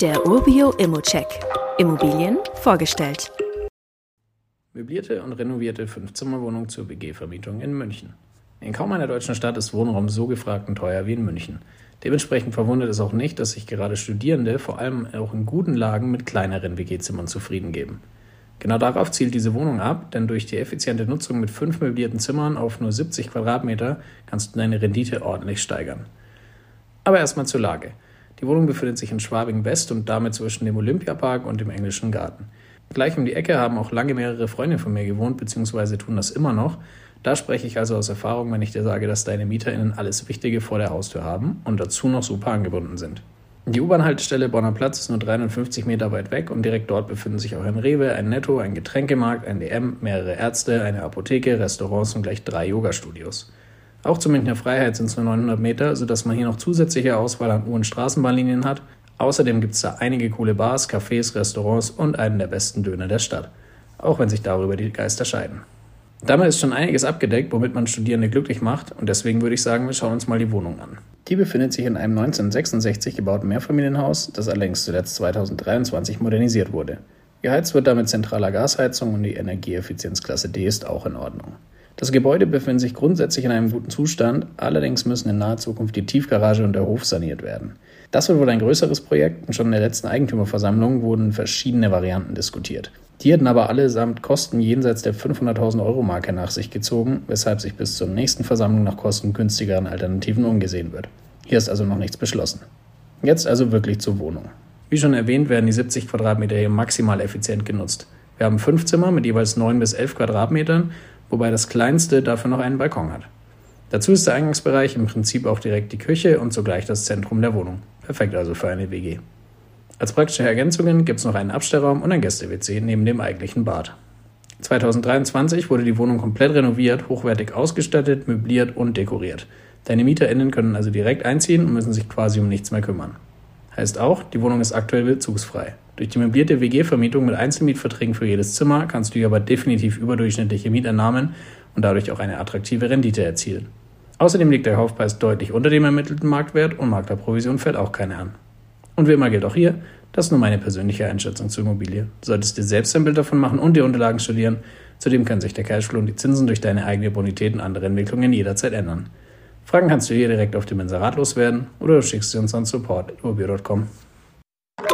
Der Urbio Immocheck. Immobilien vorgestellt. Möblierte und renovierte Fünfzimmerwohnung zur WG-Vermietung in München. In kaum einer deutschen Stadt ist Wohnraum so gefragt und teuer wie in München. Dementsprechend verwundert es auch nicht, dass sich gerade Studierende vor allem auch in guten Lagen mit kleineren WG-Zimmern zufrieden geben. Genau darauf zielt diese Wohnung ab, denn durch die effiziente Nutzung mit fünf möblierten Zimmern auf nur 70 Quadratmeter kannst du deine Rendite ordentlich steigern. Aber erstmal zur Lage. Die Wohnung befindet sich in Schwabing West und damit zwischen dem Olympiapark und dem Englischen Garten. Gleich um die Ecke haben auch lange mehrere Freunde von mir gewohnt, beziehungsweise tun das immer noch. Da spreche ich also aus Erfahrung, wenn ich dir sage, dass deine MieterInnen alles Wichtige vor der Haustür haben und dazu noch super angebunden sind. Die U-Bahn-Haltestelle Bonner Platz ist nur 350 Meter weit weg und direkt dort befinden sich auch ein Rewe, ein Netto, ein Getränkemarkt, ein DM, mehrere Ärzte, eine Apotheke, Restaurants und gleich drei Yoga-Studios. Auch zur Münchner Freiheit sind es nur 900 Meter, sodass man hier noch zusätzliche Auswahl an und Straßenbahnlinien hat. Außerdem gibt es da einige coole Bars, Cafés, Restaurants und einen der besten Döner der Stadt. Auch wenn sich darüber die Geister scheiden. Damit ist schon einiges abgedeckt, womit man Studierende glücklich macht und deswegen würde ich sagen, wir schauen uns mal die Wohnung an. Die befindet sich in einem 1966 gebauten Mehrfamilienhaus, das allerdings zuletzt 2023 modernisiert wurde. Geheizt wird damit zentraler Gasheizung und die Energieeffizienzklasse D ist auch in Ordnung. Das Gebäude befindet sich grundsätzlich in einem guten Zustand, allerdings müssen in naher Zukunft die Tiefgarage und der Hof saniert werden. Das wird wohl ein größeres Projekt und schon in der letzten Eigentümerversammlung wurden verschiedene Varianten diskutiert. Die hätten aber allesamt Kosten jenseits der 500.000 Euro Marke nach sich gezogen, weshalb sich bis zur nächsten Versammlung nach kostengünstigeren Alternativen umgesehen wird. Hier ist also noch nichts beschlossen. Jetzt also wirklich zur Wohnung. Wie schon erwähnt, werden die 70 Quadratmeter hier maximal effizient genutzt. Wir haben fünf Zimmer mit jeweils 9 bis 11 Quadratmetern wobei das kleinste dafür noch einen Balkon hat. Dazu ist der Eingangsbereich im Prinzip auch direkt die Küche und zugleich das Zentrum der Wohnung. Perfekt also für eine WG. Als praktische Ergänzungen gibt es noch einen Abstellraum und ein Gäste-WC neben dem eigentlichen Bad. 2023 wurde die Wohnung komplett renoviert, hochwertig ausgestattet, möbliert und dekoriert. Deine MieterInnen können also direkt einziehen und müssen sich quasi um nichts mehr kümmern. Heißt auch, die Wohnung ist aktuell bezugsfrei. Durch die möblierte WG-Vermietung mit Einzelmietverträgen für jedes Zimmer kannst du hier aber definitiv überdurchschnittliche Mieteinnahmen und dadurch auch eine attraktive Rendite erzielen. Außerdem liegt der Kaufpreis deutlich unter dem ermittelten Marktwert und Maklerprovision fällt auch keine an. Und wie immer gilt auch hier, das ist nur meine persönliche Einschätzung zur Immobilie. Du solltest dir selbst ein Bild davon machen und die Unterlagen studieren. Zudem können sich der Cashflow und die Zinsen durch deine eigene Bonität und andere Entwicklungen jederzeit ändern. Fragen kannst du hier direkt auf dem Inserat loswerden oder du schickst sie uns an support.urbio.com.